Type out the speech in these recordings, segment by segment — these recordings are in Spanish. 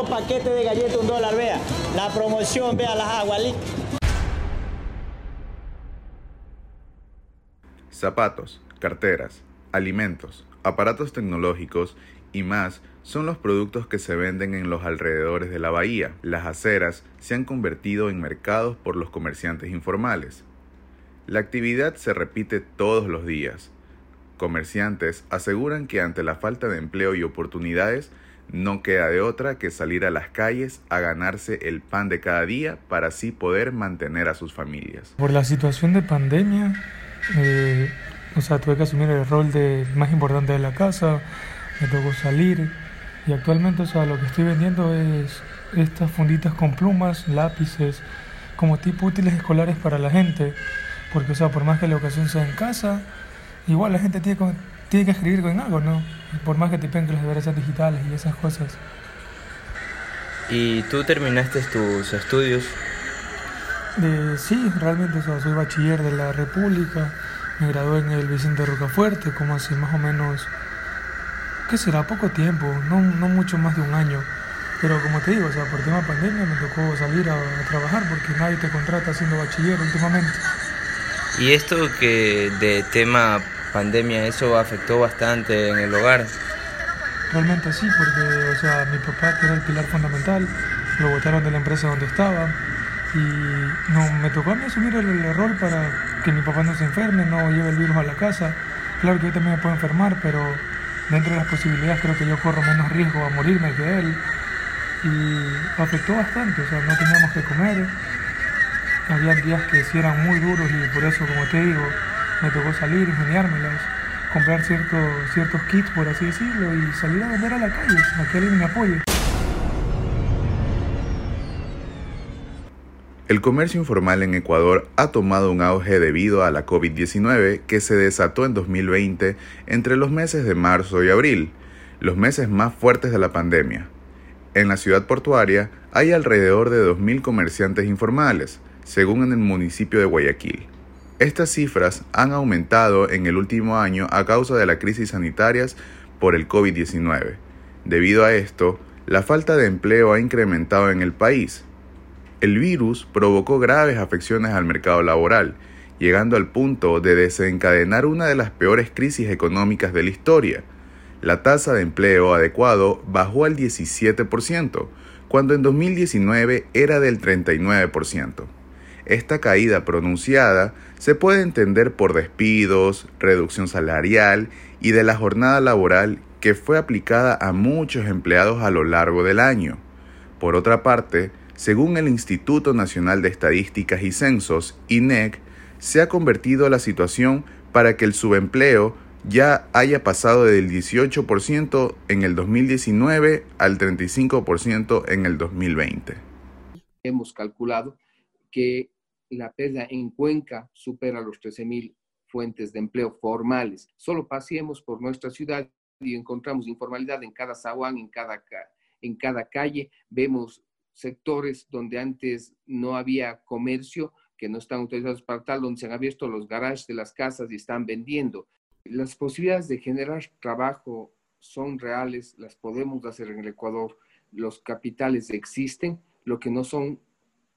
Dos paquetes de galletas, un dólar, vea. La promoción, vea las aguas. Zapatos, carteras, alimentos, aparatos tecnológicos y más son los productos que se venden en los alrededores de la bahía. Las aceras se han convertido en mercados por los comerciantes informales. La actividad se repite todos los días. Comerciantes aseguran que ante la falta de empleo y oportunidades no queda de otra que salir a las calles a ganarse el pan de cada día para así poder mantener a sus familias. Por la situación de pandemia, eh, o sea, tuve que asumir el rol de más importante de la casa, me tocó salir y actualmente, o sea, lo que estoy vendiendo es estas funditas con plumas, lápices, como tipo útiles escolares para la gente, porque, o sea, por más que la ocasión sea en casa, igual la gente tiene que, tiene que escribir con algo, ¿no? Por más que te peguen las deberes digitales y esas cosas. ¿Y tú terminaste tus estudios? Eh, sí, realmente, o sea, soy bachiller de la República, me gradué en el Vicente Rocafuerte, como hace más o menos ¿qué será? Poco tiempo, no, no mucho más de un año. Pero como te digo, o sea, por tema pandemia me tocó salir a, trabajar porque nadie te contrata haciendo bachiller últimamente. Y esto que de tema pandemia, eso afectó bastante en el hogar. Realmente sí, porque, o sea, mi papá, que era el pilar fundamental, lo botaron de la empresa donde estaba y no, me tocó a mí asumir el, el rol para que mi papá no se enferme, no lleve el virus a la casa. Claro que yo también me puedo enfermar, pero dentro de las posibilidades creo que yo corro menos riesgo a morirme que él. Y afectó bastante, o sea, no teníamos que comer. Había días que sí eran muy duros y por eso, como te digo, me tocó salir, ingeniármelas, comprar ciertos, ciertos kits, por así decirlo, y salir a vender a la calle, a que alguien me apoye. El comercio informal en Ecuador ha tomado un auge debido a la COVID-19 que se desató en 2020 entre los meses de marzo y abril, los meses más fuertes de la pandemia. En la ciudad portuaria hay alrededor de 2.000 comerciantes informales, según en el municipio de Guayaquil. Estas cifras han aumentado en el último año a causa de la crisis sanitarias por el COVID-19. Debido a esto, la falta de empleo ha incrementado en el país, el virus provocó graves afecciones al mercado laboral, llegando al punto de desencadenar una de las peores crisis económicas de la historia. La tasa de empleo adecuado bajó al 17%, cuando en 2019 era del 39%. Esta caída pronunciada se puede entender por despidos, reducción salarial y de la jornada laboral que fue aplicada a muchos empleados a lo largo del año. Por otra parte, según el Instituto Nacional de Estadísticas y Censos, INEC, se ha convertido la situación para que el subempleo ya haya pasado del 18% en el 2019 al 35% en el 2020. Hemos calculado que la pérdida en Cuenca supera los 13.000 fuentes de empleo formales. Solo pasemos por nuestra ciudad y encontramos informalidad en cada zaguán, en cada, en cada calle. Vemos sectores donde antes no había comercio, que no están autorizados para tal, donde se han abierto los garajes de las casas y están vendiendo. Las posibilidades de generar trabajo son reales, las podemos hacer en el Ecuador. Los capitales existen, lo que no son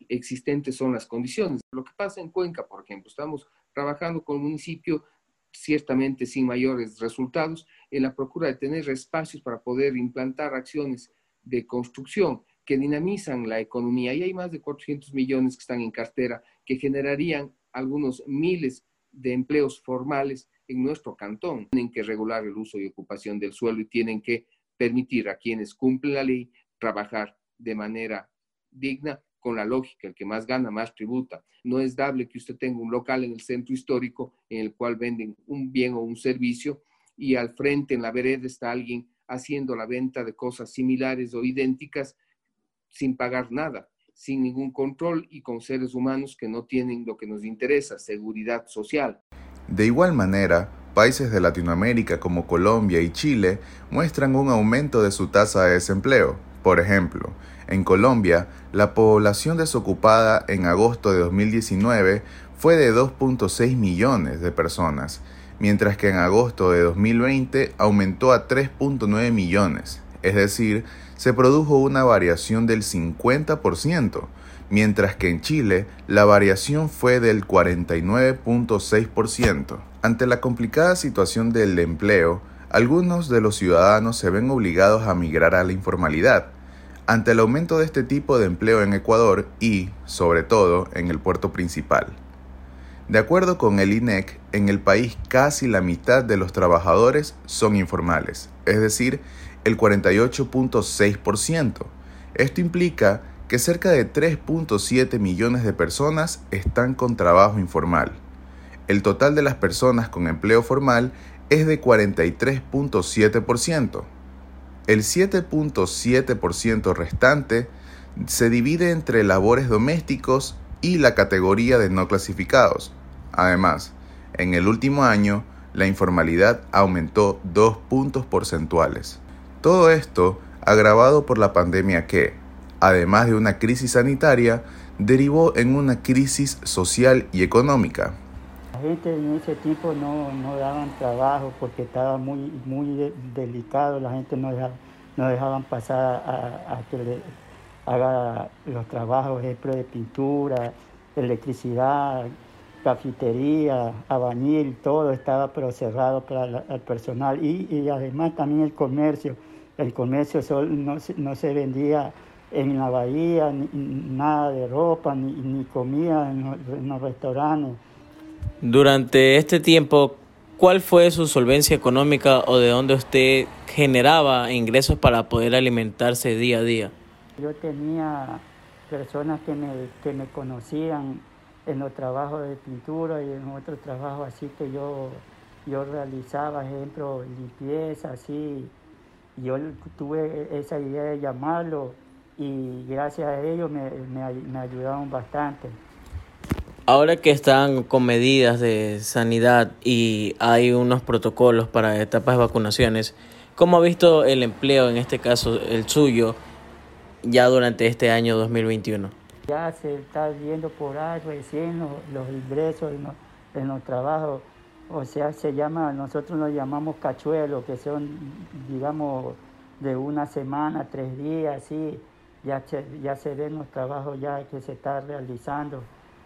existentes son las condiciones. Lo que pasa en Cuenca, por ejemplo, estamos trabajando con un municipio ciertamente sin mayores resultados en la procura de tener espacios para poder implantar acciones de construcción que dinamizan la economía y hay más de 400 millones que están en cartera que generarían algunos miles de empleos formales en nuestro cantón. Tienen que regular el uso y ocupación del suelo y tienen que permitir a quienes cumplen la ley trabajar de manera digna con la lógica, el que más gana, más tributa. No es dable que usted tenga un local en el centro histórico en el cual venden un bien o un servicio y al frente en la vereda está alguien haciendo la venta de cosas similares o idénticas sin pagar nada, sin ningún control y con seres humanos que no tienen lo que nos interesa, seguridad social. De igual manera, países de Latinoamérica como Colombia y Chile muestran un aumento de su tasa de desempleo. Por ejemplo, en Colombia, la población desocupada en agosto de 2019 fue de 2.6 millones de personas, mientras que en agosto de 2020 aumentó a 3.9 millones, es decir, se produjo una variación del 50%, mientras que en Chile la variación fue del 49.6%. Ante la complicada situación del empleo, algunos de los ciudadanos se ven obligados a migrar a la informalidad. Ante el aumento de este tipo de empleo en Ecuador y, sobre todo, en el puerto principal. De acuerdo con el INEC, en el país casi la mitad de los trabajadores son informales, es decir, el 48.6%. Esto implica que cerca de 3.7 millones de personas están con trabajo informal. El total de las personas con empleo formal es de 43.7%. El 7.7% restante se divide entre labores domésticos y la categoría de no clasificados. Además, en el último año, la informalidad aumentó dos puntos porcentuales. Todo esto agravado por la pandemia que, además de una crisis sanitaria, derivó en una crisis social y económica gente en ese tiempo no, no daban trabajo porque estaba muy, muy delicado, la gente no, no dejaban pasar a, que le haga los trabajos, ejemplo, de pintura, electricidad, cafetería, abañil, todo estaba pero cerrado para el personal y, además también el comercio. El comercio no, no se vendía en la bahía, ni, nada de ropa, ni, ni comida en los restaurantes. Durante este tiempo, ¿cuál fue su solvencia económica o de dónde usted generaba ingresos para poder alimentarse día a día? Yo tenía personas que me, que me conocían en los trabajos de pintura y en otros trabajos así que yo, yo realizaba, ejemplo, limpieza, así. Yo tuve esa idea de llamarlo y gracias a ellos me, me, me ayudaron bastante. Ahora que están con medidas de sanidad y hay unos protocolos para etapas de vacunaciones, ¿cómo ha visto el empleo, en este caso el suyo, ya durante este año 2021? Ya se está viendo por ahí recién los, ingresos en los, trabajos, o sea, se llama, nosotros nos llamamos cachuelos, que son, digamos, de una semana, tres días, así, ya ya se ven los trabajos ya que se está realizando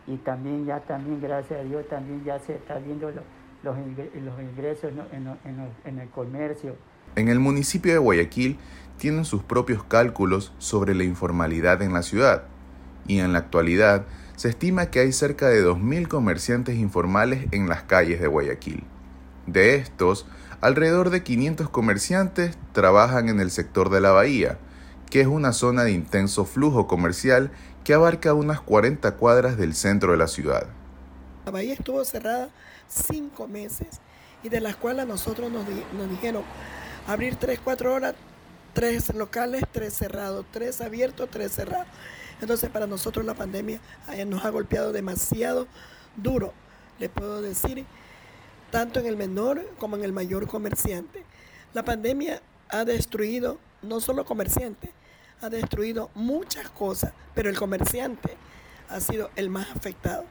y también ya también gracias a Dios también ya se está viendo los, los ingresos en, en, en el comercio. En el municipio de Guayaquil tienen sus propios cálculos sobre la informalidad en la ciudad y en la actualidad se estima que hay cerca de 2.000 comerciantes informales en las calles de Guayaquil. De estos, alrededor de 500 comerciantes trabajan en el sector de la bahía, que es una zona de intenso flujo comercial que abarca unas 40 cuadras del centro de la ciudad. La bahía estuvo cerrada cinco meses y de las cuales a nosotros nos, dijeron abrir 3, 4 horas, tres locales, tres cerrados, tres abiertos, tres cerrados. Entonces para nosotros la pandemia nos ha golpeado demasiado duro, le puedo decir, tanto en el menor como en el mayor comerciante. La pandemia ha destruido no solo comerciantes, ha destruido muchas cosas, pero el comerciante ha sido el más afectado.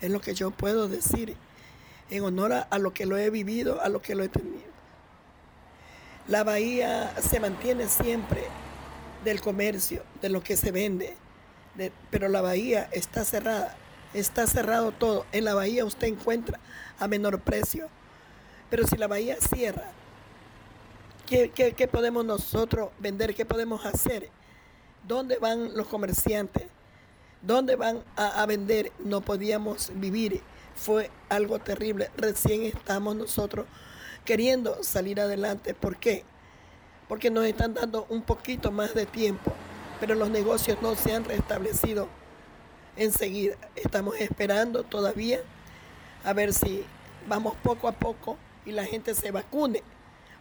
Es lo que yo puedo decir en honor a, lo que lo he vivido, a lo que lo he tenido. La bahía se mantiene siempre del comercio, de lo que se vende, pero la bahía está cerrada, está cerrado todo. En la bahía usted encuentra a menor precio, pero si la bahía cierra, ¿qué, qué podemos nosotros vender? ¿Qué podemos hacer? ¿Dónde van los comerciantes? ¿Dónde van a, vender? No podíamos vivir. Fue algo terrible. Recién estamos nosotros queriendo salir adelante. ¿Por qué? Porque nos están dando un poquito más de tiempo, pero los negocios no se han restablecido enseguida. Estamos esperando todavía a ver si vamos poco a poco y la gente se vacune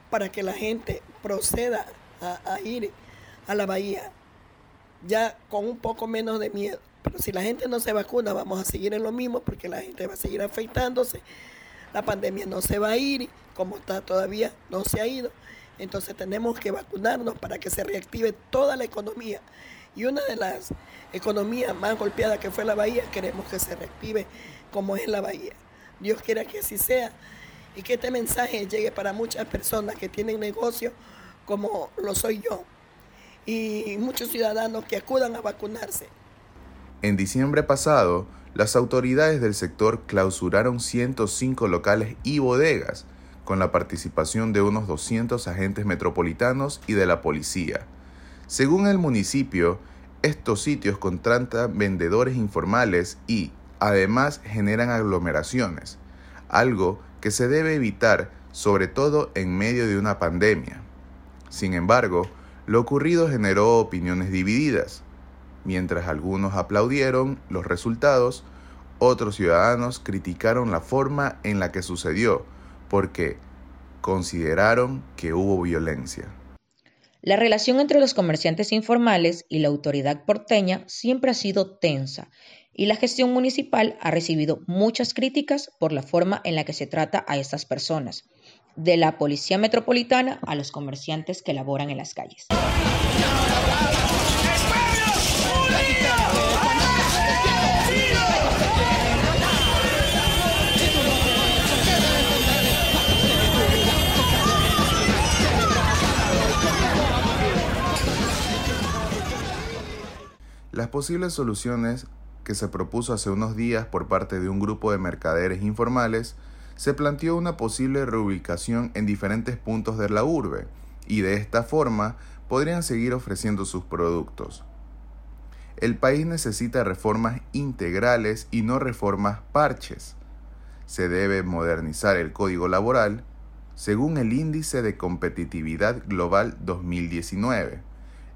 para que la gente proceda a ir a la bahía ya con un poco menos de miedo. Pero si la gente no se vacuna, vamos a seguir en lo mismo porque la gente va a seguir afectándose. La pandemia no se va a ir, como está todavía, no se ha ido. Entonces tenemos que vacunarnos para que se reactive toda la economía. Y una de las economías más golpeadas que fue la bahía, queremos que se reactive como es la bahía. Dios quiera que así sea y que este mensaje llegue para muchas personas que tienen negocios como lo soy yo y muchos ciudadanos que acudan a vacunarse. En diciembre pasado, las autoridades del sector clausuraron 105 locales y bodegas, con la participación de unos 200 agentes metropolitanos y de la policía. Según el municipio, estos sitios contratan vendedores informales y, además, generan aglomeraciones, algo que se debe evitar sobre todo en medio de una pandemia. Sin embargo, lo ocurrido generó opiniones divididas. Mientras algunos aplaudieron los resultados, otros ciudadanos criticaron la forma en la que sucedió, porque consideraron que hubo violencia. La relación entre los comerciantes informales y la autoridad porteña siempre ha sido tensa y la gestión municipal ha recibido muchas críticas por la forma en la que se trata a estas personas, de la Policía Metropolitana a los comerciantes que laboran en las calles. Las posibles soluciones que se propuso hace unos días por parte de un grupo de mercaderes informales, se planteó una posible reubicación en diferentes puntos de la urbe, y de esta forma podrían seguir ofreciendo sus productos. El país necesita reformas integrales y no reformas parches. Se debe modernizar el código laboral según el Índice de Competitividad Global 2019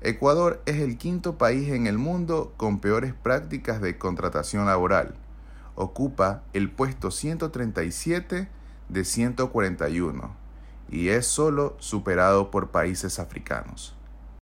Ecuador es el quinto país en el mundo con peores prácticas de contratación laboral. Ocupa el puesto 137 de 141 y es solo superado por países africanos.